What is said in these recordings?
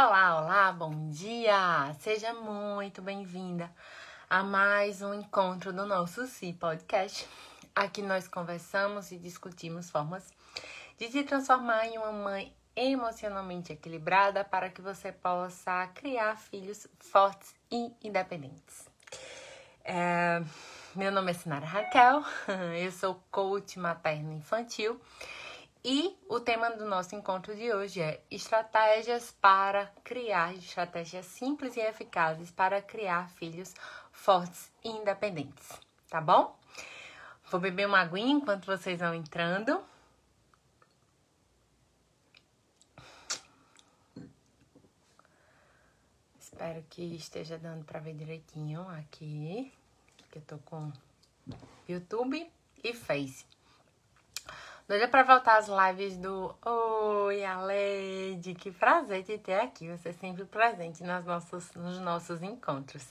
Olá, olá, bom dia! Seja muito bem-vinda a mais um encontro do nosso Si Podcast. Aqui nós conversamos e discutimos formas de se transformar em uma mãe emocionalmente equilibrada para que você possa criar filhos fortes e independentes. É, meu nome é Sinara Raquel, eu sou coach materno infantil e o tema do nosso encontro de hoje é estratégias para criar, estratégias simples e eficazes para criar filhos fortes e independentes, tá bom? Vou beber uma aguinha enquanto vocês vão entrando. Espero que esteja dando para ver direitinho aqui, que eu tô com YouTube e Face. Doida pra voltar às lives do Oi, Alede. Que prazer de ter aqui. Você sempre presente nas nossos, nos nossos encontros.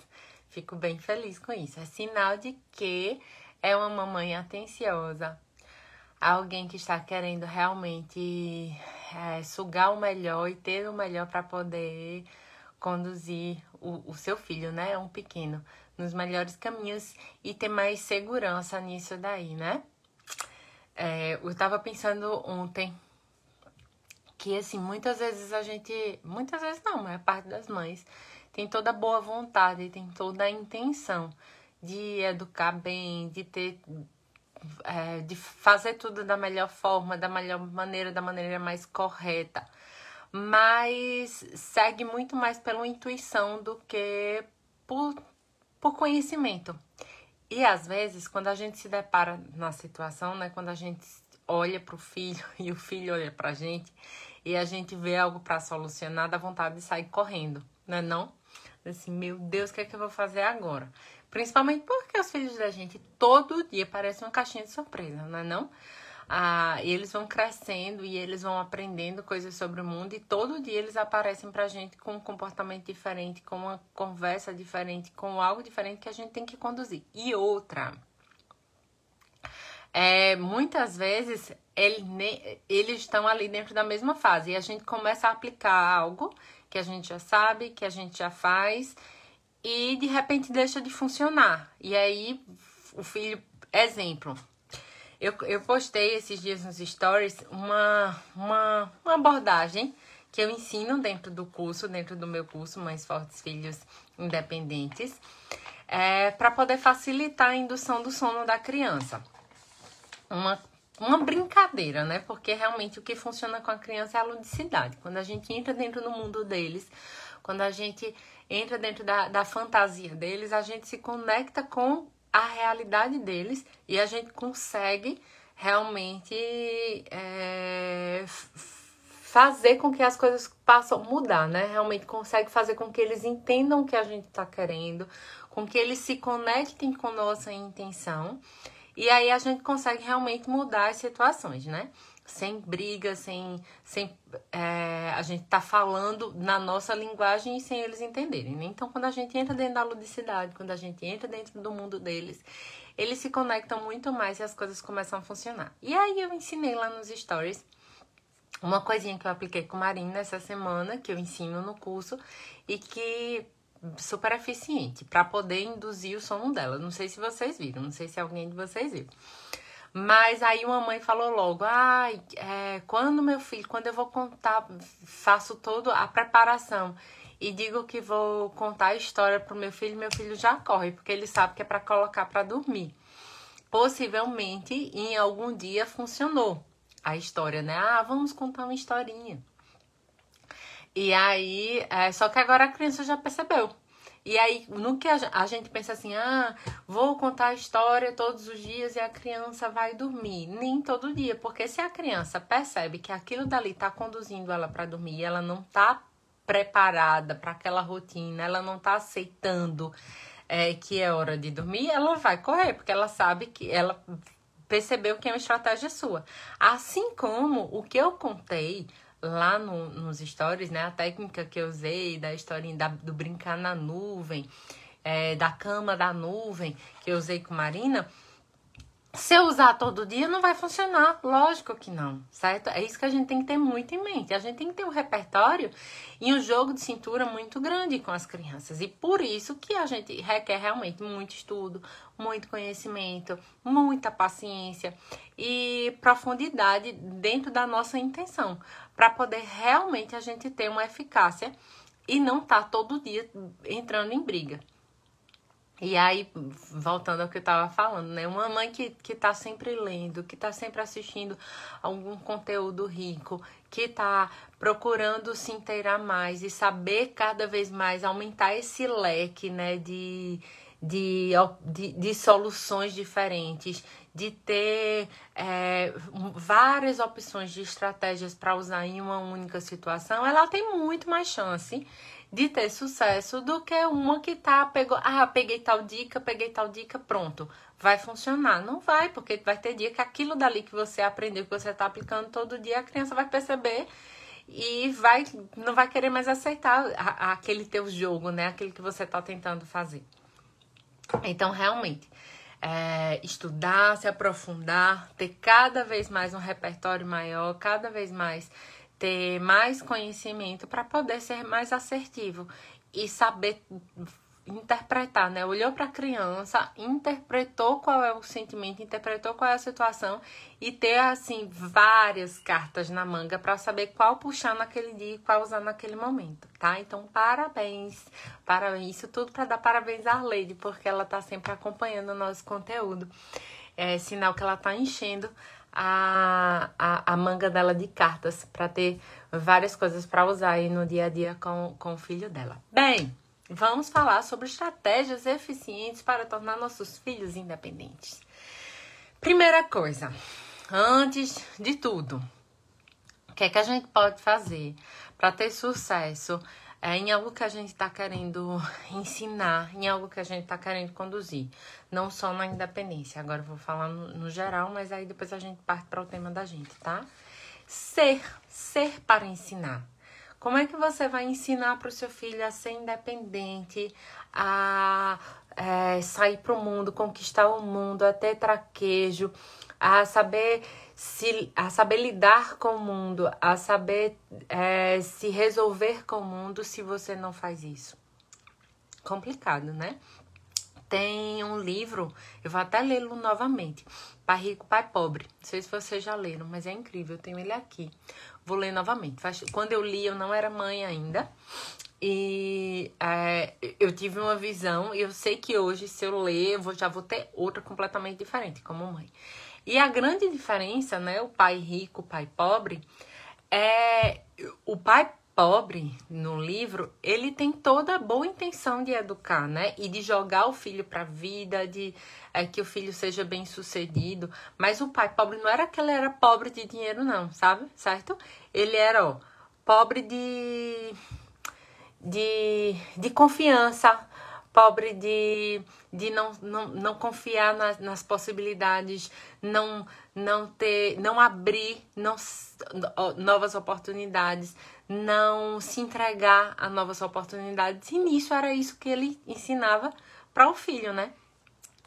Fico bem feliz com isso. É sinal de que é uma mamãe atenciosa. Alguém que está querendo realmente é, sugar o melhor e ter o melhor para poder conduzir o, o seu filho, né? Um pequeno, nos melhores caminhos e ter mais segurança nisso daí, né? É, eu tava pensando ontem que, assim, muitas vezes a gente. Muitas vezes não, é parte das mães. Tem toda a boa vontade, tem toda a intenção de educar bem, de ter. É, de fazer tudo da melhor forma, da melhor maneira, da maneira mais correta. Mas segue muito mais pela intuição do que por, por conhecimento. E às vezes, quando a gente se depara na situação, né, quando a gente olha para o filho e o filho olha para a gente e a gente vê algo para solucionar, dá vontade de sair correndo, né? Não? Assim, meu Deus, o que é que eu vou fazer agora? Principalmente porque os filhos da gente todo dia parecem uma caixinha de surpresa, não é não? Ah, eles vão crescendo e eles vão aprendendo coisas sobre o mundo e todo dia eles aparecem pra gente com um comportamento diferente, com uma conversa diferente, com algo diferente que a gente tem que conduzir. E outra, é, muitas vezes ele, eles estão ali dentro da mesma fase e a gente começa a aplicar algo que a gente já sabe, que a gente já faz e de repente deixa de funcionar. E aí o filho, exemplo, eu, eu postei esses dias nos stories uma, uma, uma abordagem que eu ensino dentro do curso, dentro do meu curso Mães Fortes Filhos Independentes, é, para poder facilitar a indução do sono da criança. Uma, uma brincadeira, né? Porque realmente o que funciona com a criança é a ludicidade. Quando a gente entra dentro do mundo deles, quando a gente entra dentro da, da fantasia deles, a gente se conecta com a realidade deles e a gente consegue realmente é, fazer com que as coisas passam mudar, né? Realmente consegue fazer com que eles entendam o que a gente está querendo, com que eles se conectem com nossa intenção e aí a gente consegue realmente mudar as situações, né? Sem briga, sem, sem é, a gente tá falando na nossa linguagem e sem eles entenderem. Né? Então, quando a gente entra dentro da ludicidade, quando a gente entra dentro do mundo deles, eles se conectam muito mais e as coisas começam a funcionar. E aí eu ensinei lá nos stories uma coisinha que eu apliquei com Marina essa semana, que eu ensino no curso e que super eficiente para poder induzir o sono dela. Não sei se vocês viram, não sei se alguém de vocês viu. Mas aí uma mãe falou logo, ai, é, quando meu filho, quando eu vou contar, faço toda a preparação e digo que vou contar a história pro meu filho, meu filho já corre, porque ele sabe que é para colocar para dormir. Possivelmente em algum dia funcionou a história, né? Ah, vamos contar uma historinha. E aí, é, só que agora a criança já percebeu e aí, no que a gente pensa assim, ah, vou contar a história todos os dias e a criança vai dormir. Nem todo dia, porque se a criança percebe que aquilo dali tá conduzindo ela para dormir ela não tá preparada para aquela rotina, ela não tá aceitando é, que é hora de dormir, ela vai correr, porque ela sabe que ela percebeu que é uma estratégia sua. Assim como o que eu contei lá no, nos stories, né? A técnica que eu usei da historinha da, do brincar na nuvem, é, da cama da nuvem, que eu usei com Marina, se eu usar todo dia, não vai funcionar. Lógico que não, certo? É isso que a gente tem que ter muito em mente. A gente tem que ter um repertório e um jogo de cintura muito grande com as crianças. E por isso que a gente requer realmente muito estudo, muito conhecimento, muita paciência e profundidade dentro da nossa intenção, para poder realmente a gente ter uma eficácia e não estar tá todo dia entrando em briga. E aí, voltando ao que eu estava falando, né? Uma mãe que, que tá sempre lendo, que está sempre assistindo algum conteúdo rico, que está procurando se inteirar mais e saber cada vez mais aumentar esse leque, né? De, de, de, de soluções diferentes, de ter é, várias opções de estratégias para usar em uma única situação, ela tem muito mais chance de ter sucesso do que uma que tá pegou, ah, peguei tal dica, peguei tal dica, pronto, vai funcionar. Não vai, porque vai ter dia que aquilo dali que você aprendeu, que você tá aplicando todo dia, a criança vai perceber e vai não vai querer mais aceitar a, aquele teu jogo, né? Aquele que você tá tentando fazer. Então, realmente, é, estudar, se aprofundar, ter cada vez mais um repertório maior, cada vez mais ter mais conhecimento para poder ser mais assertivo e saber interpretar, né? Olhou para a criança, interpretou qual é o sentimento, interpretou qual é a situação e ter assim várias cartas na manga para saber qual puxar naquele dia e qual usar naquele momento, tá? Então, parabéns. Parabéns, isso tudo para dar parabéns à Lady, porque ela tá sempre acompanhando o nosso conteúdo. É sinal que ela tá enchendo a, a, a manga dela de cartas para ter várias coisas para usar aí no dia a dia com, com o filho dela. Bem, vamos falar sobre estratégias eficientes para tornar nossos filhos independentes. Primeira coisa, antes de tudo, o que é que a gente pode fazer para ter sucesso é, em algo que a gente está querendo ensinar, em algo que a gente está querendo conduzir, não só na independência. Agora eu vou falar no, no geral, mas aí depois a gente parte para o tema da gente, tá? Ser, ser para ensinar. Como é que você vai ensinar para o seu filho a ser independente, a é, sair para o mundo, conquistar o mundo, a ter traquejo, a saber se, a saber lidar com o mundo, a saber é, se resolver com o mundo se você não faz isso. Complicado, né? Tem um livro, eu vou até lê-lo novamente. Pai Rico, Pai Pobre. Não sei se vocês já leram, mas é incrível, eu tenho ele aqui. Vou ler novamente. Quando eu li, eu não era mãe ainda. E é, eu tive uma visão, e eu sei que hoje, se eu ler, eu já vou ter outra completamente diferente, como mãe. E a grande diferença, né, o pai rico, o pai pobre, é o pai pobre no livro, ele tem toda a boa intenção de educar, né? E de jogar o filho para a vida, de é, que o filho seja bem sucedido. Mas o pai pobre não era que ele era pobre de dinheiro, não, sabe? Certo? Ele era, ó, pobre de, de, de confiança, pobre de, de não, não, não confiar nas, nas possibilidades, não, não ter, não abrir não, novas oportunidades, não se entregar a novas oportunidades. E nisso era isso que ele ensinava para o filho, né?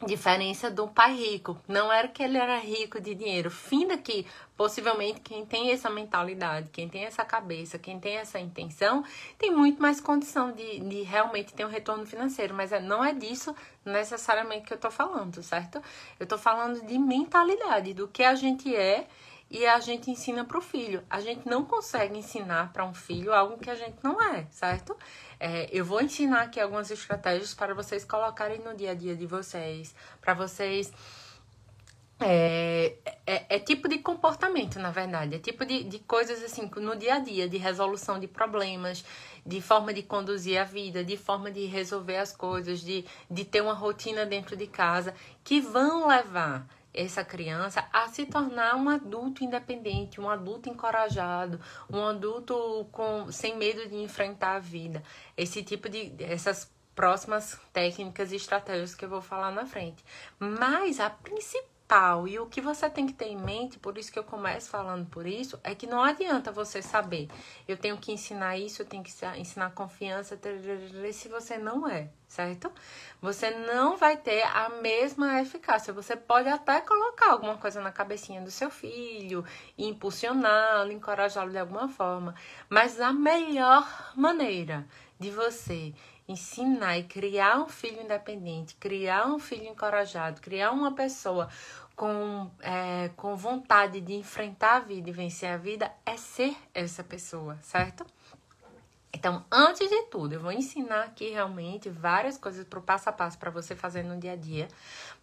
Diferença do pai rico. Não era que ele era rico de dinheiro. Fim daqui, possivelmente quem tem essa mentalidade, quem tem essa cabeça, quem tem essa intenção, tem muito mais condição de, de realmente ter um retorno financeiro. Mas é, não é disso necessariamente que eu tô falando, certo? Eu tô falando de mentalidade, do que a gente é e a gente ensina para o filho. A gente não consegue ensinar para um filho algo que a gente não é, certo? É, eu vou ensinar aqui algumas estratégias para vocês colocarem no dia a dia de vocês, para vocês. É, é, é, tipo de comportamento, na verdade. É tipo de, de coisas assim, no dia a dia, de resolução de problemas, de forma de conduzir a vida, de forma de resolver as coisas, de, de ter uma rotina dentro de casa, que vão levar essa criança a se tornar um adulto independente, um adulto encorajado, um adulto com sem medo de enfrentar a vida. Esse tipo de essas próximas técnicas e estratégias que eu vou falar na frente. Mas a principal e o que você tem que ter em mente, por isso que eu começo falando por isso, é que não adianta você saber, eu tenho que ensinar isso, eu tenho que ensinar confiança, se você não é, certo? Você não vai ter a mesma eficácia. Você pode até colocar alguma coisa na cabecinha do seu filho, impulsioná-lo, encorajá-lo de alguma forma, mas a melhor maneira de você ensinar e criar um filho independente, criar um filho encorajado, criar uma pessoa com, é, com vontade de enfrentar a vida e vencer a vida, é ser essa pessoa, certo? Então, antes de tudo, eu vou ensinar aqui realmente várias coisas para o passo a passo para você fazer no dia a dia.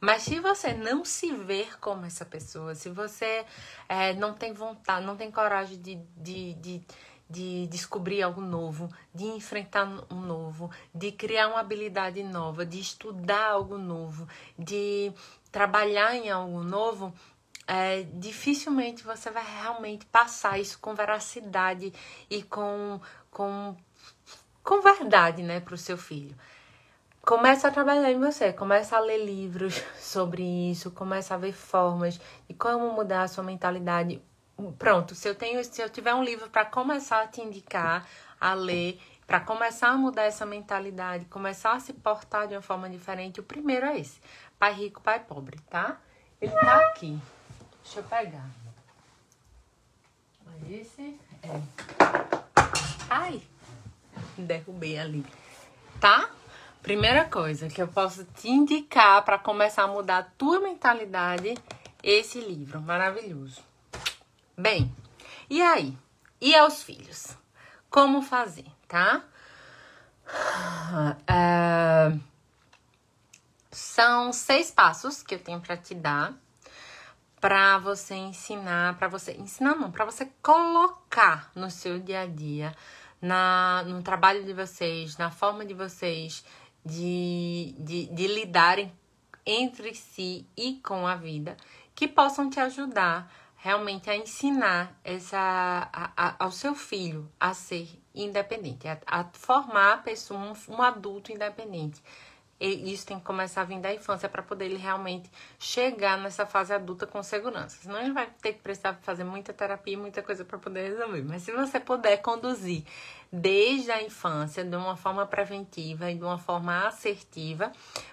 Mas se você não se ver como essa pessoa, se você é, não tem vontade, não tem coragem de, de, de de descobrir algo novo, de enfrentar um novo, de criar uma habilidade nova, de estudar algo novo, de trabalhar em algo novo, é, dificilmente você vai realmente passar isso com veracidade e com, com, com verdade né, para o seu filho. Começa a trabalhar em você, começa a ler livros sobre isso, começa a ver formas de como mudar a sua mentalidade pronto, se eu tenho, se eu tiver um livro para começar a te indicar a ler, para começar a mudar essa mentalidade, começar a se portar de uma forma diferente, o primeiro é esse. Pai rico, pai pobre, tá? Ele tá aqui. Deixa eu pegar. Esse é. Ai! Derrubei ali. Tá? Primeira coisa que eu posso te indicar para começar a mudar a tua mentalidade, esse livro maravilhoso. Bem, e aí? E aos filhos? Como fazer, tá? É, são seis passos que eu tenho para te dar para você ensinar, para você ensinar não, para você colocar no seu dia a dia, na no trabalho de vocês, na forma de vocês de, de, de lidarem entre si e com a vida, que possam te ajudar realmente a ensinar essa, a, a, ao seu filho a ser independente, a, a formar a pessoa, um, um, adulto independente. E isso tem que começar a vir da infância para poder ele realmente chegar nessa fase adulta com segurança. Senão ele vai ter que precisar fazer muita terapia, muita coisa para poder resolver. Mas se você puder conduzir desde a infância de uma forma preventiva e de uma forma assertiva,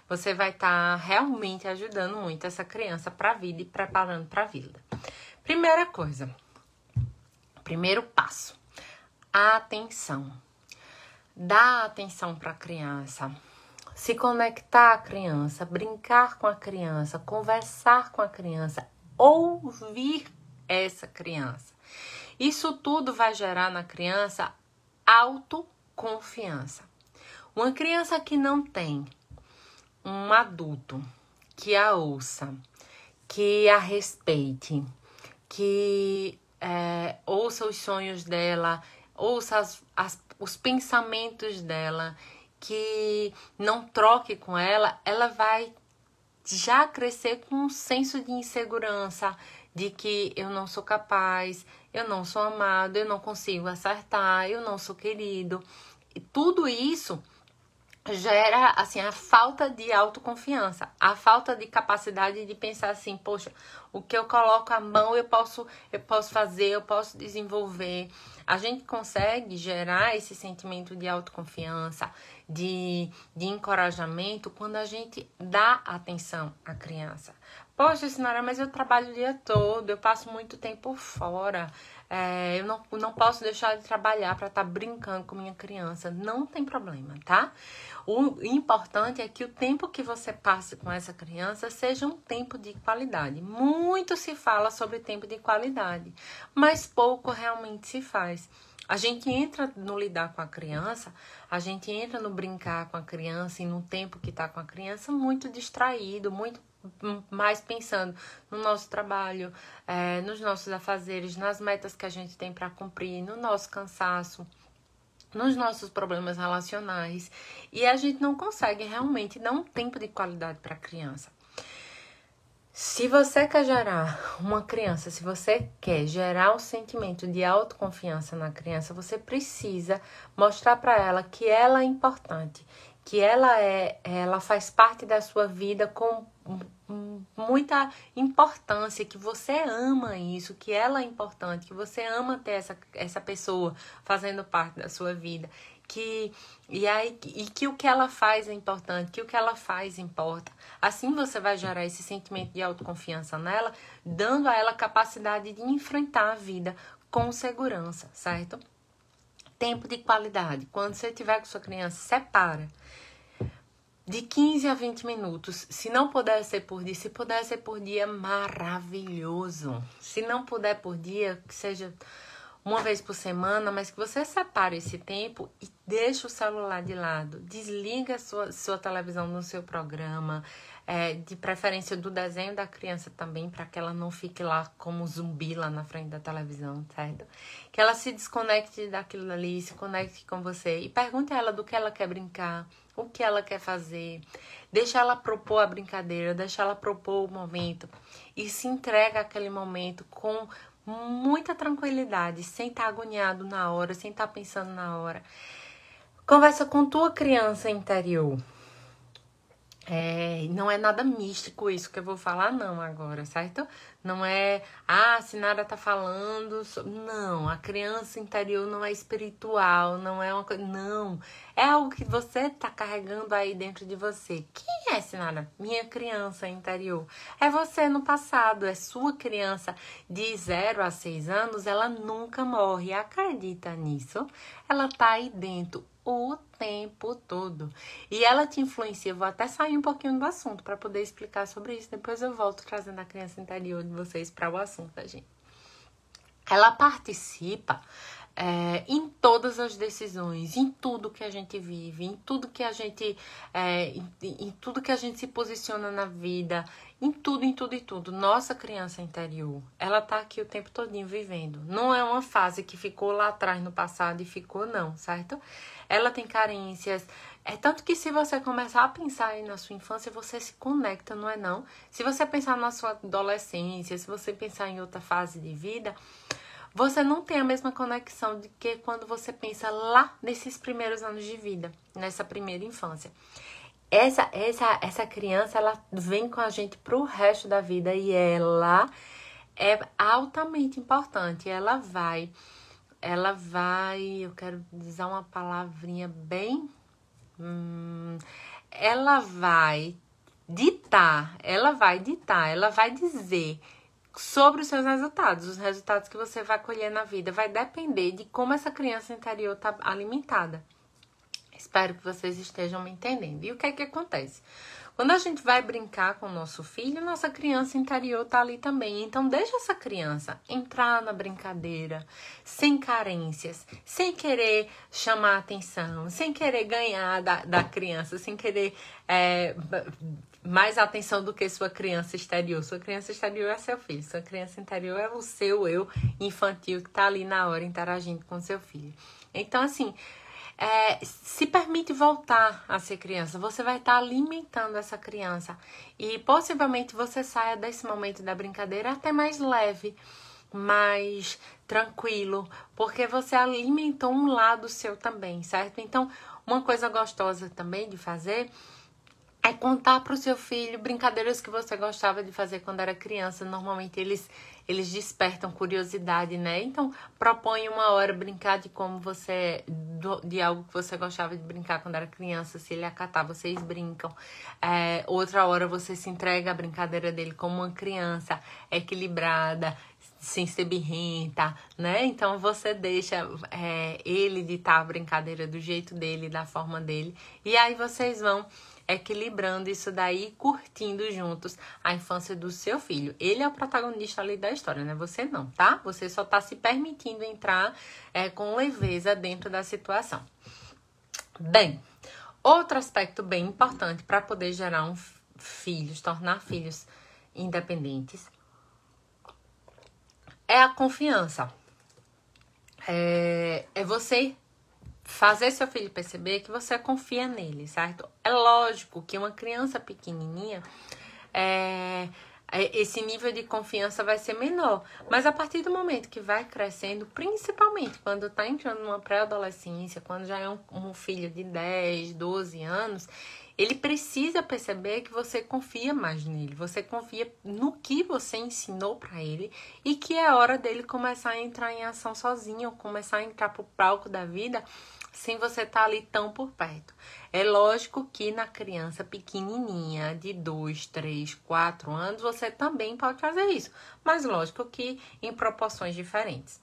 você vai estar tá realmente ajudando muito essa criança para a vida e preparando para a vida. Primeira coisa, primeiro passo, atenção. Dá atenção para a criança. Se conectar à criança, brincar com a criança, conversar com a criança, ouvir essa criança. Isso tudo vai gerar na criança autoconfiança. Uma criança que não tem um adulto que a ouça, que a respeite, que é, ouça os sonhos dela, ouça as, as, os pensamentos dela, que não troque com ela, ela vai já crescer com um senso de insegurança, de que eu não sou capaz, eu não sou amado, eu não consigo acertar, eu não sou querido. E tudo isso gera assim a falta de autoconfiança, a falta de capacidade de pensar assim, poxa, o que eu coloco a mão eu posso eu posso fazer, eu posso desenvolver. A gente consegue gerar esse sentimento de autoconfiança, de, de encorajamento quando a gente dá atenção à criança. Poxa, senhora, mas eu trabalho o dia todo, eu passo muito tempo fora. É, eu não, não posso deixar de trabalhar para estar tá brincando com minha criança. Não tem problema, tá? O importante é que o tempo que você passe com essa criança seja um tempo de qualidade. Muito se fala sobre tempo de qualidade, mas pouco realmente se faz. A gente entra no lidar com a criança, a gente entra no brincar com a criança e no tempo que está com a criança muito distraído, muito mais pensando no nosso trabalho, é, nos nossos afazeres, nas metas que a gente tem para cumprir, no nosso cansaço, nos nossos problemas relacionais. E a gente não consegue realmente dar um tempo de qualidade para a criança. Se você quer gerar uma criança, se você quer gerar um sentimento de autoconfiança na criança, você precisa mostrar para ela que ela é importante, que ela é, ela faz parte da sua vida com muita importância, que você ama isso, que ela é importante, que você ama ter essa, essa pessoa fazendo parte da sua vida, que e aí e que o que ela faz é importante, que o que ela faz importa. Assim você vai gerar esse sentimento de autoconfiança nela, dando a ela capacidade de enfrentar a vida com segurança, certo? Tempo de qualidade. Quando você tiver com sua criança, separa de 15 a 20 minutos. Se não puder ser por dia, se puder ser por dia, maravilhoso. Se não puder por dia, que seja uma vez por semana, mas que você separe esse tempo e deixe o celular de lado. Desliga a sua, sua televisão no seu programa, é, de preferência do desenho da criança também, para que ela não fique lá como zumbi lá na frente da televisão, certo? Que ela se desconecte daquilo ali, se conecte com você e pergunte a ela do que ela quer brincar, o que ela quer fazer. Deixa ela propor a brincadeira, deixa ela propor o momento e se entrega aquele momento com muita tranquilidade, sem estar tá agoniado na hora, sem estar tá pensando na hora. Conversa com tua criança interior. É, não é nada místico isso que eu vou falar, não, agora, certo? Não é, ah, se tá falando. Não, a criança interior não é espiritual, não é uma coisa. Não. É algo que você tá carregando aí dentro de você. Quem é Sinara? Minha criança interior. É você no passado, é sua criança de 0 a 6 anos, ela nunca morre. Acredita nisso? Ela tá aí dentro o tempo todo. E ela te influencia. Eu vou até sair um pouquinho do assunto para poder explicar sobre isso. Depois eu volto trazendo a criança interior de vocês para o assunto da gente. Ela participa é, em todas as decisões, em tudo que a gente vive, em tudo que a gente, é, em, em, tudo que a gente se posiciona na vida, em tudo, em tudo e tudo. Nossa criança interior, ela tá aqui o tempo todinho vivendo. Não é uma fase que ficou lá atrás no passado e ficou não, certo? Ela tem carências. É tanto que se você começar a pensar aí na sua infância, você se conecta, não é não? Se você pensar na sua adolescência, se você pensar em outra fase de vida, você não tem a mesma conexão de que quando você pensa lá nesses primeiros anos de vida, nessa primeira infância. Essa, essa, essa criança, ela vem com a gente pro resto da vida e ela é altamente importante. Ela vai, ela vai, eu quero usar uma palavrinha bem. Hum, ela vai ditar, ela vai ditar, ela vai dizer sobre os seus resultados. Os resultados que você vai colher na vida vai depender de como essa criança interior está alimentada. Espero que vocês estejam me entendendo. E o que é que acontece? Quando a gente vai brincar com o nosso filho, nossa criança interior tá ali também. Então, deixa essa criança entrar na brincadeira, sem carências, sem querer chamar atenção, sem querer ganhar da, da criança, sem querer é, mais atenção do que sua criança exterior. Sua criança exterior é seu filho, sua criança interior é o seu eu infantil que tá ali na hora interagindo com seu filho. Então, assim, é, se permite voltar a ser criança. Você vai estar tá alimentando essa criança. E possivelmente você saia desse momento da brincadeira até mais leve, mais tranquilo, porque você alimentou um lado seu também, certo? Então, uma coisa gostosa também de fazer é contar para o seu filho brincadeiras que você gostava de fazer quando era criança. Normalmente eles eles despertam curiosidade, né? Então, propõe uma hora brincar de como você de algo que você gostava de brincar quando era criança, se ele acatar, vocês brincam. É, outra hora você se entrega à brincadeira dele como uma criança equilibrada, sem ser birrenta, né? Então você deixa é, ele ditar a brincadeira do jeito dele, da forma dele, e aí vocês vão equilibrando isso daí, curtindo juntos a infância do seu filho. Ele é o protagonista ali da história, né? Você não, tá? Você só tá se permitindo entrar é, com leveza dentro da situação. Bem, outro aspecto bem importante para poder gerar um filhos, tornar filhos independentes, é a confiança. É, é você fazer seu filho perceber que você confia nele, certo? É lógico que uma criança pequenininha, é, é, esse nível de confiança vai ser menor. Mas a partir do momento que vai crescendo, principalmente quando está entrando numa pré-adolescência, quando já é um, um, filho de 10, 12 anos, ele precisa perceber que você confia mais nele, você confia no que você ensinou para ele e que é hora dele começar a entrar em ação sozinho, começar a entrar pro palco da vida sem você estar tá ali tão por perto. É lógico que na criança pequenininha, de 2, 3, 4 anos, você também pode fazer isso, mas lógico que em proporções diferentes.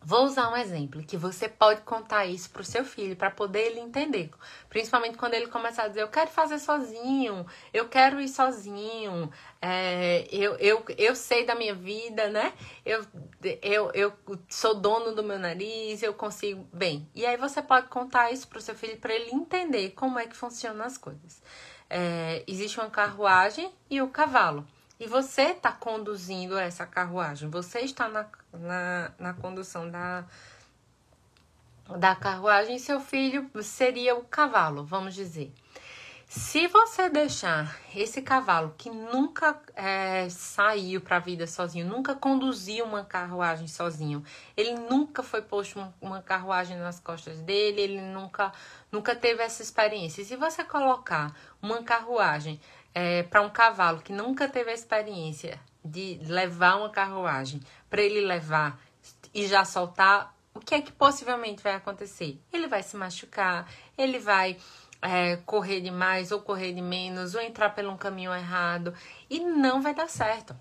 Vou usar um exemplo que você pode contar isso para o seu filho para poder ele entender, principalmente quando ele começar a dizer eu quero fazer sozinho, eu quero ir sozinho, é, eu, eu, eu sei da minha vida, né? Eu, eu, eu sou dono do meu nariz, eu consigo bem. E aí você pode contar isso para o seu filho para ele entender como é que funcionam as coisas. É, existe uma carruagem e o cavalo. E você está conduzindo essa carruagem, você está na, na, na condução da, da carruagem, seu filho seria o cavalo, vamos dizer. Se você deixar esse cavalo que nunca é, saiu para a vida sozinho, nunca conduziu uma carruagem sozinho, ele nunca foi posto uma, carruagem nas costas dele, ele nunca, nunca teve essa experiência. Se você colocar uma carruagem é, para um cavalo que nunca teve a experiência de levar uma carruagem, para ele levar e já soltar, o que é que possivelmente vai acontecer? Ele vai se machucar, ele vai é, correr demais ou correr de menos, ou entrar pelo um caminho errado e não vai dar certo.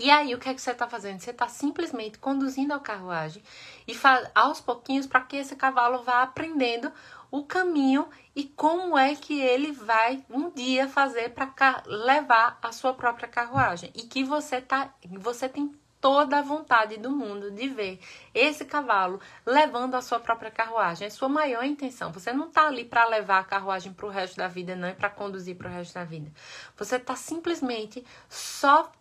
E aí, o que é que você está fazendo? Você está simplesmente conduzindo a carruagem e aos pouquinhos para que esse cavalo vá aprendendo o caminho e como é que ele vai um dia fazer para levar a sua própria carruagem e que você tá você tem toda a vontade do mundo de ver esse cavalo levando a sua própria carruagem. É sua maior intenção. Você não está ali para levar a carruagem para o resto da vida, não é para conduzir para o resto da vida. Você está simplesmente só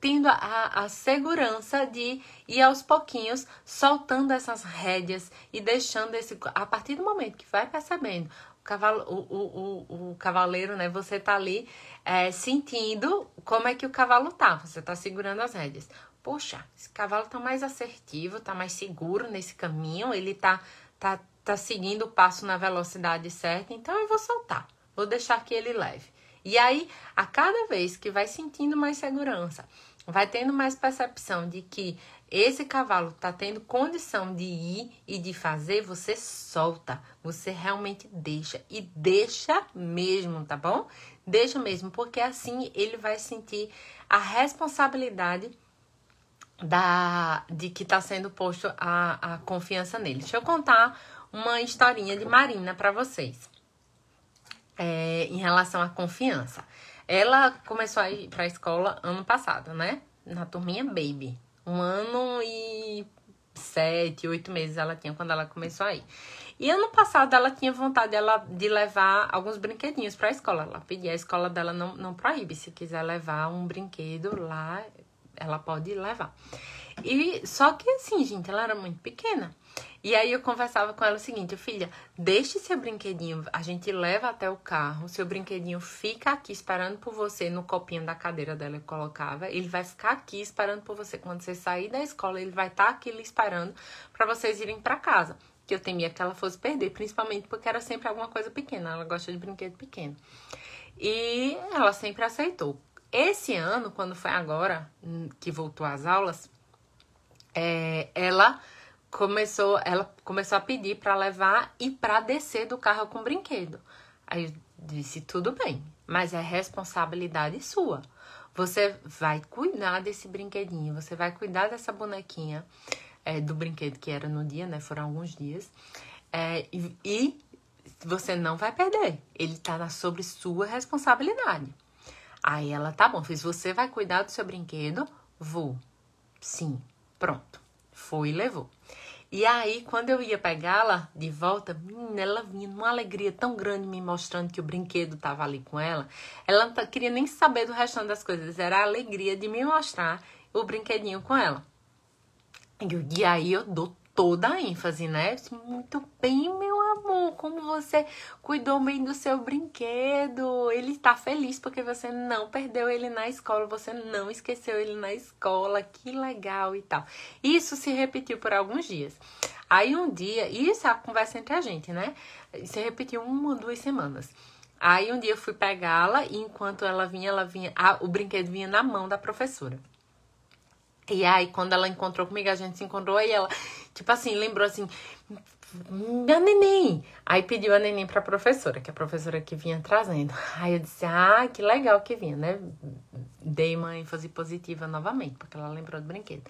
tendo a, a segurança de ir aos pouquinhos soltando essas rédeas e deixando esse. A partir do momento que vai percebendo o, cavalo, o, o, o, cavaleiro, né? Você tá ali é, sentindo como é que o cavalo tá. Você tá segurando as rédeas. Poxa, esse cavalo tá mais assertivo, tá mais seguro nesse caminho, ele tá, tá, tá seguindo o passo na velocidade certa, então eu vou soltar. Vou deixar que ele leve. E aí, a cada vez que vai sentindo mais segurança, vai tendo mais percepção de que esse cavalo está tendo condição de ir e de fazer, você solta, você realmente deixa e deixa mesmo, tá bom? Deixa mesmo, porque assim ele vai sentir a responsabilidade da de que está sendo posto a, a confiança nele. Deixa eu contar uma historinha de Marina para vocês é, em relação à confiança. Ela começou a ir para a escola ano passado, né? Na turminha Baby. Um ano e sete, oito meses ela tinha quando ela começou a ir. E ano passado ela tinha vontade dela, de levar alguns brinquedinhos para a escola. Ela pedia, a escola dela não, não proíbe. Se quiser levar um brinquedo lá, ela pode levar. E só que assim, gente, ela era muito pequena. E aí eu conversava com ela o seguinte, filha, deixe seu brinquedinho, a gente leva até o carro, seu brinquedinho fica aqui esperando por você no copinho da cadeira dela eu colocava, ele vai ficar aqui esperando por você quando você sair da escola, ele vai estar tá aqui lhe esperando para vocês irem para casa. Que eu temia que ela fosse perder, principalmente porque era sempre alguma coisa pequena, ela gosta de brinquedo pequeno. E ela sempre aceitou. Esse ano, quando foi agora hum, que voltou às aulas, é, ela começou, ela começou a pedir para levar e para descer do carro com brinquedo. Aí eu disse tudo bem, mas é responsabilidade sua. Você vai cuidar desse brinquedinho, você vai cuidar dessa bonequinha é, do brinquedo que era no dia, né? Foram alguns dias. É, e, e você não vai perder. Ele tá sobre sua responsabilidade. Aí ela, tá bom, fiz, você vai cuidar do seu brinquedo? Vou. Sim, pronto. Foi e levou. E aí, quando eu ia pegá-la de volta, menina, ela vinha numa alegria tão grande me mostrando que o brinquedo tava ali com ela. Ela não queria nem saber do restante das coisas, era a alegria de me mostrar o brinquedinho com ela. E aí eu dou toda a ênfase, né? Muito bem, meu amor, como você cuidou bem do seu brinquedo. Ele tá feliz porque você não perdeu ele na escola, você não esqueceu ele na escola. Que legal e tal. Isso se repetiu por alguns dias. Aí um dia, isso é a conversa entre a gente, né? Se repetiu uma duas semanas. Aí um dia eu fui pegá-la e enquanto ela vinha, ela vinha, a, o brinquedo vinha na mão da professora. E aí, quando ela encontrou comigo, a gente se encontrou e ela, tipo assim, lembrou assim, minha neném. Aí pediu a neném pra professora, que é a professora que vinha trazendo. Aí eu disse, ah, que legal que vinha, né? Dei uma ênfase positiva novamente, porque ela lembrou do brinquedo.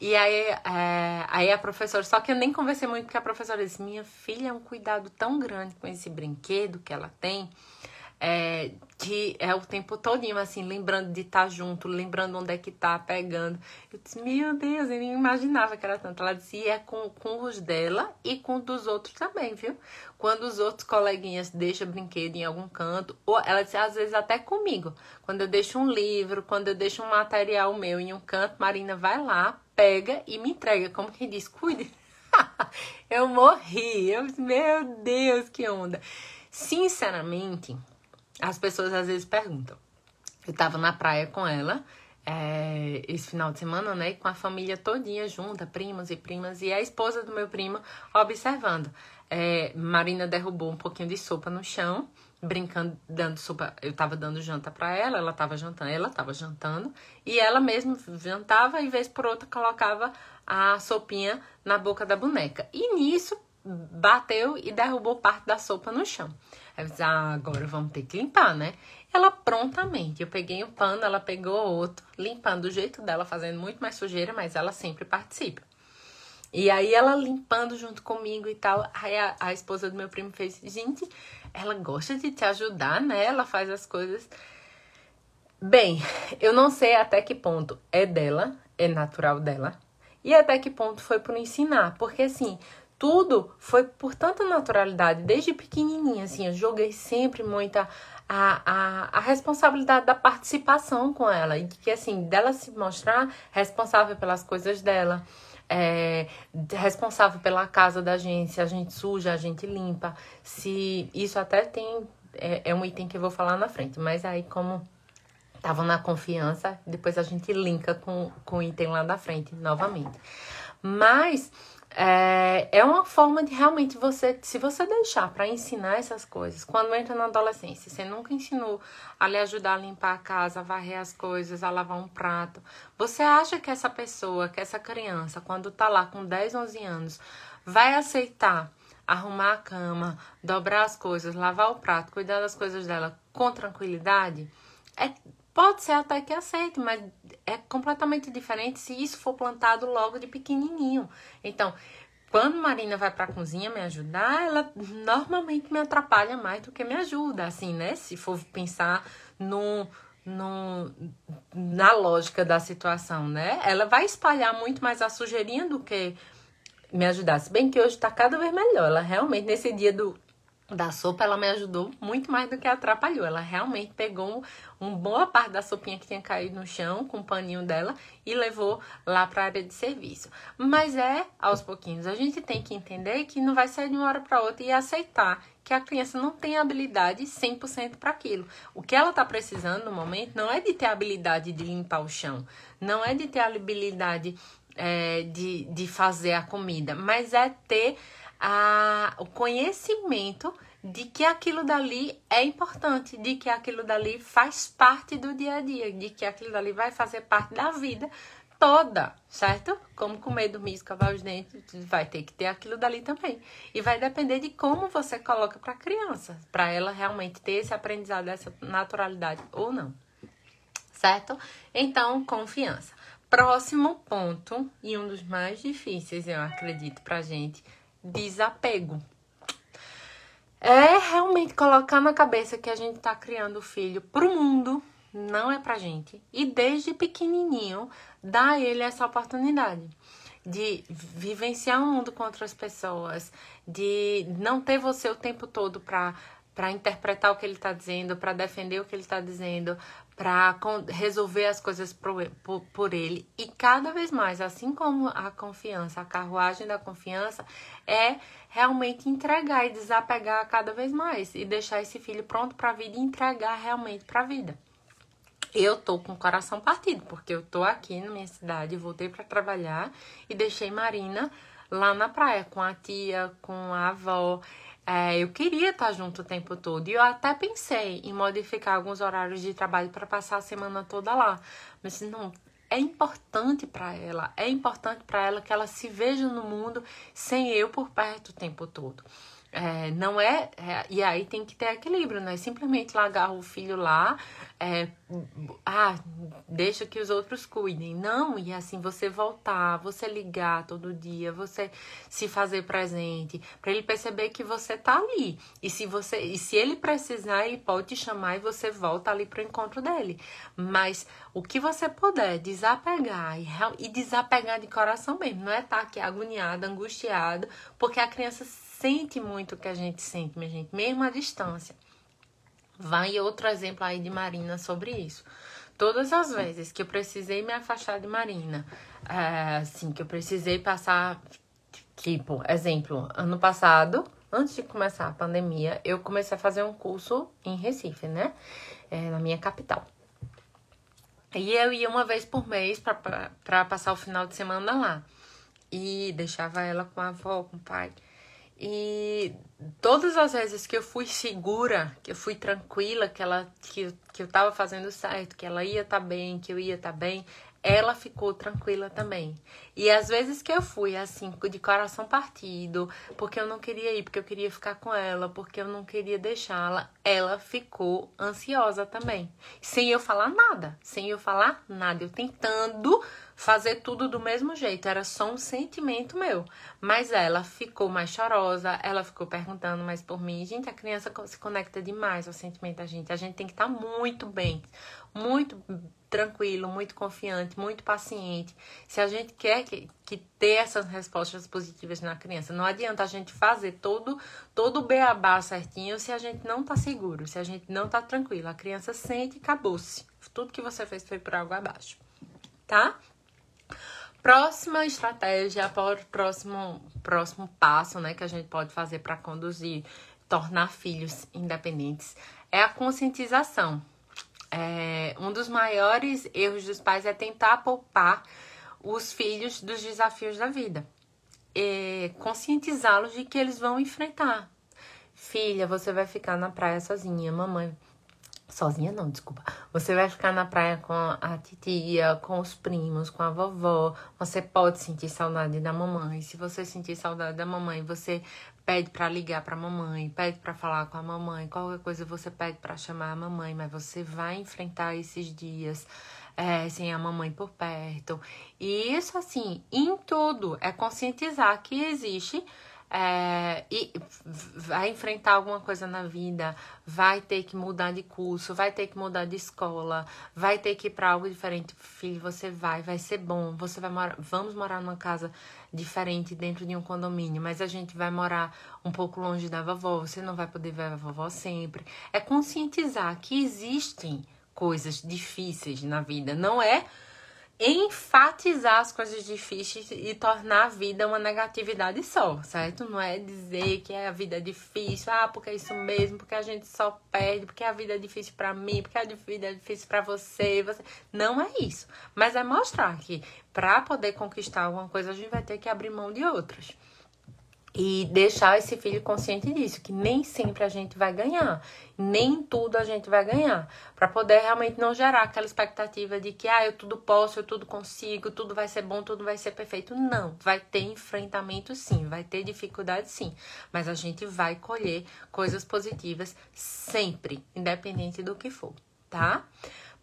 E aí, é, aí a professora, só que eu nem conversei muito, porque a professora disse, minha filha é um cuidado tão grande com esse brinquedo que ela tem, é, que é o tempo todinho, assim, lembrando de estar tá junto, lembrando onde é que tá, pegando. Eu disse, meu Deus, eu nem imaginava que era tanto. Ela disse, e é com, com os dela e com dos outros também, viu? Quando os outros coleguinhas deixam brinquedo em algum canto, ou ela disse, às vezes até comigo. Quando eu deixo um livro, quando eu deixo um material meu em um canto, Marina vai lá, pega e me entrega. Como quem diz, cuide. eu morri. Eu, meu Deus, que onda. Sinceramente, as pessoas às vezes perguntam. Eu tava na praia com ela é, esse final de semana, né? Com a família todinha junta, primos e primas, e a esposa do meu primo observando. É, Marina derrubou um pouquinho de sopa no chão, brincando, dando sopa. Eu tava dando janta para ela, ela tava jantando, ela tava jantando, e ela mesma jantava e vez por outra colocava a sopinha na boca da boneca. E nisso bateu e derrubou parte da sopa no chão. Aí disse, ah, agora vamos ter que limpar, né? Ela prontamente, eu peguei um pano, ela pegou outro, limpando do jeito dela, fazendo muito mais sujeira, mas ela sempre participa. E aí ela limpando junto comigo e tal. Aí a, a esposa do meu primo fez, gente, ela gosta de te ajudar, né? Ela faz as coisas. Bem, eu não sei até que ponto é dela, é natural dela, e até que ponto foi por ensinar, porque assim, tudo foi por tanta naturalidade, desde pequenininha, assim, eu joguei sempre muita a, a, a responsabilidade da participação com ela, e que, assim, dela se mostrar responsável pelas coisas dela, é, responsável pela casa da gente, se a gente suja, a gente limpa, se isso até tem, é, é um item que eu vou falar na frente, mas aí como estavam na confiança, depois a gente linka com, com o item lá da frente novamente. Mas é, é uma forma de realmente você, se você deixar para ensinar essas coisas, quando entra na adolescência, você nunca ensinou a lhe ajudar a limpar a casa, a varrer as coisas, a lavar um prato. Você acha que essa pessoa, que essa criança, quando tá lá com 10, 11 anos, vai aceitar arrumar a cama, dobrar as coisas, lavar o prato, cuidar das coisas dela com tranquilidade? É, Pode ser até que aceite, mas é completamente diferente se isso for plantado logo de pequenininho. Então, quando Marina vai para a cozinha me ajudar, ela normalmente me atrapalha mais do que me ajuda, assim, né? Se for pensar no, no, na lógica da situação, né? Ela vai espalhar muito mais a sujeirinha do que me ajudar. Se bem que hoje tá cada vez melhor. Ela realmente, nesse dia do, da sopa, ela me ajudou muito mais do que atrapalhou. Ela realmente pegou uma um boa parte da sopinha que tinha caído no chão com o paninho dela e levou lá para a área de serviço. Mas é aos pouquinhos. A gente tem que entender que não vai sair de uma hora para outra e aceitar que a criança não tem habilidade 100% para aquilo. O que ela está precisando no momento não é de ter habilidade de limpar o chão, não é de ter habilidade é, de, de fazer a comida, mas é ter a, o conhecimento de que aquilo dali é importante, de que aquilo dali faz parte do dia a dia, de que aquilo dali vai fazer parte da vida toda, certo? Como comer, dormir, escovar os dentes, vai ter que ter aquilo dali também. E vai depender de como você coloca para a criança, para ela realmente ter esse aprendizado, essa naturalidade ou não. Certo? Então, confiança. Próximo ponto, e um dos mais difíceis, eu acredito, pra gente, desapego. É realmente colocar na cabeça que a gente tá criando o filho pro mundo, não é pra gente. E desde pequenininho, dá ele essa oportunidade de vivenciar o um mundo com outras pessoas, de não ter você o tempo todo pra para interpretar o que ele está dizendo, para defender o que ele está dizendo, para resolver as coisas por, ele. E cada vez mais, assim como a confiança, a carruagem da confiança, é realmente entregar e desapegar cada vez mais e deixar esse filho pronto para a vida e entregar realmente para a vida. Eu tô com o coração partido, porque eu tô aqui na minha cidade, voltei para trabalhar e deixei Marina lá na praia com a tia, com a avó. É, eu queria estar junto o tempo todo. E eu até pensei em modificar alguns horários de trabalho para passar a semana toda lá. Mas não, é importante para ela, é importante para ela que ela se veja no mundo sem eu por perto o tempo todo. É, não é, é, E aí tem que ter equilíbrio, não é simplesmente largar o filho lá, é, ah, deixa que os outros cuidem. Não, e assim você voltar, você ligar todo dia, você se fazer presente, para ele perceber que você tá ali. E se você, e se ele precisar, ele pode te chamar e você volta ali pro encontro dele. Mas o que você puder desapegar e, e desapegar de coração mesmo, não é estar tá aqui agoniado, angustiado, porque a criança sente muito o que a gente sente, minha gente, mesmo à distância. Vai outro exemplo aí de Marina sobre isso. Todas as vezes que eu precisei me afastar de Marina, é, assim, que eu precisei passar, tipo, exemplo, ano passado, antes de começar a pandemia, eu comecei a fazer um curso em Recife, né? É, na minha capital. E eu ia uma vez por mês para passar o final de semana lá. E deixava ela com a avó, com o pai. E todas as vezes que eu fui segura, que eu fui tranquila, que ela que, que eu tava fazendo certo, que ela ia estar tá bem, que eu ia estar tá bem, ela ficou tranquila também. E às vezes que eu fui assim, de coração partido, porque eu não queria ir, porque eu queria ficar com ela, porque eu não queria deixá-la, ela ficou ansiosa também. Sem eu falar nada, sem eu falar nada, eu tentando fazer tudo do mesmo jeito, era só um sentimento meu. Mas ela ficou mais chorosa, ela ficou perguntando mais por mim. Gente, a criança se conecta demais ao sentimento da gente. A gente tem que estar tá muito bem, muito tranquilo, muito confiante, muito paciente. Se a gente quer que, que ter essas respostas positivas na criança, não adianta a gente fazer todo todo o beabá certinho se a gente não tá seguro, se a gente não tá tranquilo. A criança sente e acabou-se. Tudo que você fez foi por água abaixo, tá? Próxima estratégia, próximo, próximo passo né, que a gente pode fazer para conduzir, tornar filhos independentes, é a conscientização. É, um dos maiores erros dos pais é tentar poupar os filhos dos desafios da vida. Conscientizá-los de que eles vão enfrentar. Filha, você vai ficar na praia sozinha, mamãe Sozinha não, desculpa. Você vai ficar na praia com a titia, com os primos, com a vovó. Você pode sentir saudade da mamãe. Se você sentir saudade da mamãe, você pede para ligar para mamãe, pede para falar com a mamãe. Qualquer coisa você pede para chamar a mamãe, mas você vai enfrentar esses dias é, sem a mamãe por perto. E isso, assim, em tudo, é conscientizar que existe é, e vai enfrentar alguma coisa na vida, vai ter que mudar de curso, vai ter que mudar de escola, vai ter que ir para algo diferente. Filho, você vai, vai ser bom. Você vai morar, vamos morar numa casa diferente dentro de um condomínio, mas a gente vai morar um pouco longe da vovó, você não vai poder ver a vovó sempre. É conscientizar que existem coisas difíceis na vida, não é enfatizar as coisas difíceis e tornar a vida uma negatividade só, certo? Não é dizer que a vida é difícil, ah, porque é isso mesmo, porque a gente só perde, porque a vida é difícil para mim, porque a vida é difícil para você, você. Não é isso. Mas é mostrar que para poder conquistar alguma coisa a gente vai ter que abrir mão de outras. E deixar esse filho consciente disso, que nem sempre a gente vai ganhar, nem tudo a gente vai ganhar, para poder realmente não gerar aquela expectativa de que ah, eu tudo posso, eu tudo consigo, tudo vai ser bom, tudo vai ser perfeito. Não, vai ter enfrentamento sim, vai ter dificuldade sim, mas a gente vai colher coisas positivas sempre, independente do que for, tá?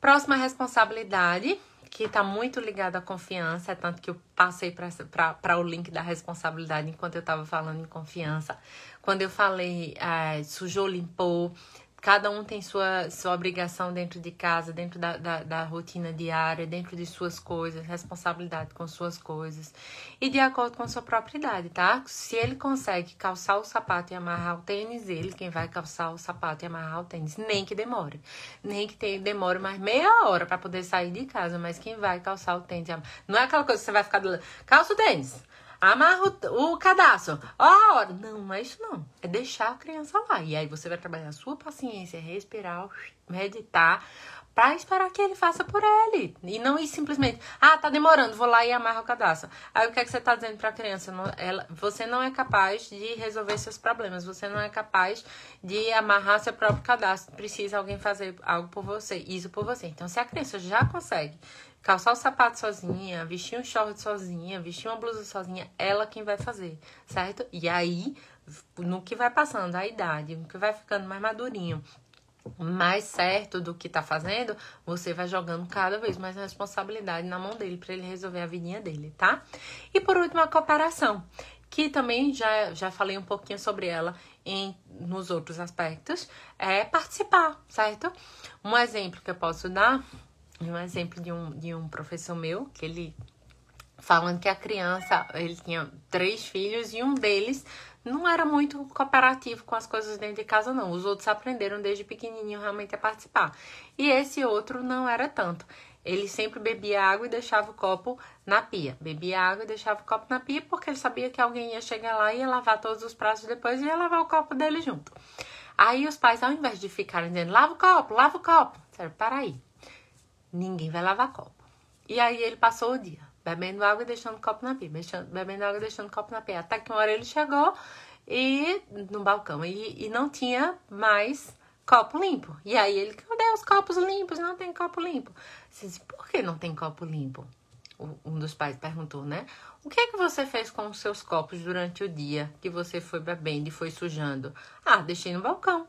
Próxima responsabilidade que está muito ligado à confiança, é tanto que eu passei para o link da responsabilidade enquanto eu estava falando em confiança. Quando eu falei é, sujou, limpou, Cada um tem sua, sua obrigação dentro de casa, dentro da, da, da, rotina diária, dentro de suas coisas, responsabilidade com suas coisas. E de acordo com a sua própria idade, tá? Se ele consegue calçar o sapato e amarrar o tênis, ele quem vai calçar o sapato e amarrar o tênis. Nem que demore. Nem que tenha, demore mais meia hora para poder sair de casa, mas quem vai calçar o tênis. Não é aquela coisa que você vai ficar do calça o tênis. Amarra o, o cadastro. Ó, oh, não, não é isso não. É deixar a criança lá. E aí você vai trabalhar a sua paciência, respirar, meditar, para esperar que ele faça por ele. E não ir simplesmente, ah, tá demorando, vou lá e amarro o cadastro. Aí o que é que você tá dizendo pra criança? Não, ela, você não é capaz de resolver seus problemas, você não é capaz de amarrar seu próprio cadastro. Precisa alguém fazer algo por você, isso por você. Então, se a criança já consegue calçar o sapato sozinha, vestir um short sozinha, vestir uma blusa sozinha, ela quem vai fazer, certo? E aí, no que vai passando a idade, no que vai ficando mais madurinho, mais certo do que tá fazendo, você vai jogando cada vez mais responsabilidade na mão dele para ele resolver a vidinha dele, tá? E por último, a cooperação, que também já, já falei um pouquinho sobre ela em, nos outros aspectos, é participar, certo? Um exemplo que eu posso dar, um exemplo de um, de um professor meu, que ele falando que a criança, ele tinha três filhos e um deles não era muito cooperativo com as coisas dentro de casa, não. Os outros aprenderam desde pequenininho realmente a participar. E esse outro não era tanto. Ele sempre bebia água e deixava o copo na pia. Bebia água e deixava o copo na pia porque ele sabia que alguém ia chegar lá e ia lavar todos os pratos depois e ia lavar o copo dele junto. Aí os pais, ao invés de ficarem dizendo, lava o copo, lava o copo, disseram, para aí, ninguém vai lavar copo. E aí ele passou o dia bebendo água e deixando copo na pia, bebendo água e deixando copo na pia. Até que uma hora ele chegou e no balcão e, e não tinha mais copo limpo. E aí ele, cadê os copos limpos? Não tem copo limpo. Disse, por que não tem copo limpo? Um dos pais perguntou, né? O que é que você fez com os seus copos durante o dia que você foi bebendo e foi sujando? Ah, deixei no balcão.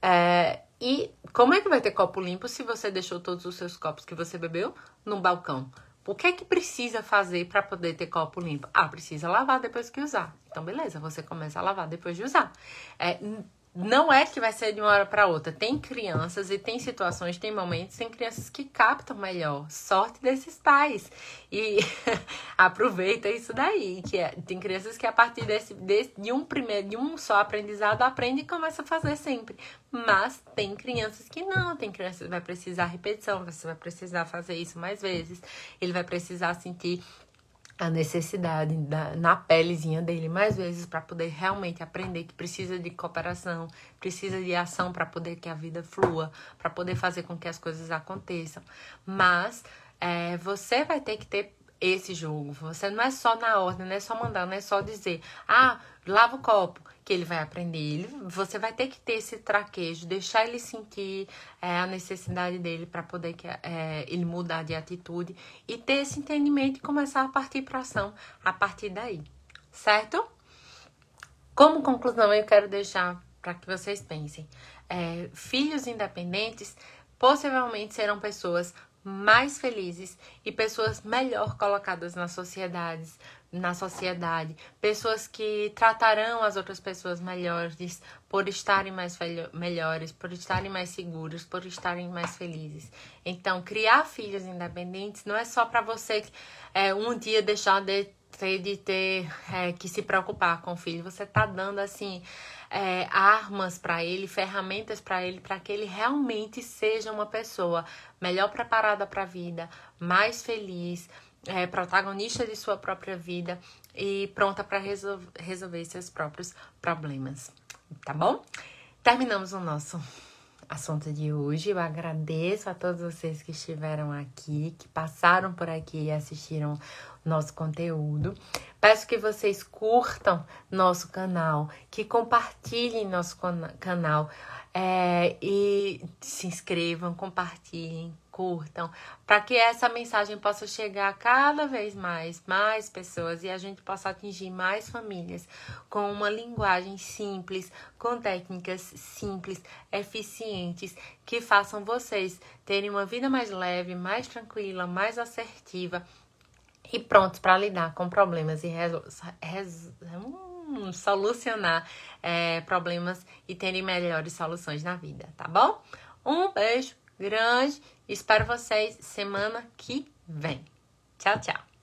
É, e como é que vai ter copo limpo se você deixou todos os seus copos que você bebeu no balcão? O que é que precisa fazer para poder ter copo limpo? Ah, precisa lavar depois que usar. Então, beleza, você começa a lavar depois de usar. É, não é que vai ser de uma hora para outra. Tem crianças e tem situações, tem momentos, tem crianças que captam melhor. Sorte desses pais. E aproveita isso daí. Que é, tem crianças que a partir desse, desse, de um primeiro, de um só aprendizado, aprende e começa a fazer sempre. Mas tem crianças que não, tem crianças que vai precisar repetição, você vai precisar fazer isso mais vezes. Ele vai precisar sentir a necessidade da, na pelezinha dele mais vezes para poder realmente aprender que precisa de cooperação, precisa de ação para poder que a vida flua, para poder fazer com que as coisas aconteçam. Mas é, você vai ter que ter esse jogo. Você não é só na ordem, não é só mandar, não é só dizer, ah, lava o copo que ele vai aprender. Ele, você vai ter que ter esse traquejo, deixar ele sentir é, a necessidade dele para poder que, é, ele mudar de atitude e ter esse entendimento e começar a partir para ação a partir daí, certo? Como conclusão, eu quero deixar para que vocês pensem: é, filhos independentes possivelmente serão pessoas mais felizes e pessoas melhor colocadas nas sociedades, na sociedade, pessoas que tratarão as outras pessoas melhores por estarem mais melhores, por estarem mais seguros, por estarem mais felizes. Então, criar filhos independentes não é só para você é, um dia deixar de ter, de ter é, que se preocupar com o filho. Você tá dando assim é, armas para ele, ferramentas para ele, para que ele realmente seja uma pessoa melhor preparada para a vida, mais feliz, é, protagonista de sua própria vida e pronta para resol resolver seus próprios problemas. Tá bom? Terminamos o nosso assunto de hoje. Eu agradeço a todos vocês que estiveram aqui, que passaram por aqui e assistiram nosso conteúdo. Peço que vocês curtam nosso canal, que compartilhem nosso canal é, e se inscrevam, compartilhem, curtam, para que essa mensagem possa chegar cada vez mais, mais pessoas e a gente possa atingir mais famílias com uma linguagem simples, com técnicas simples, eficientes, que façam vocês terem uma vida mais leve, mais tranquila, mais assertiva e prontos para lidar com problemas e hum, solucionar é, problemas e terem melhores soluções na vida, tá bom? Um beijo grande Espero vocês semana que vem. Tchau, tchau.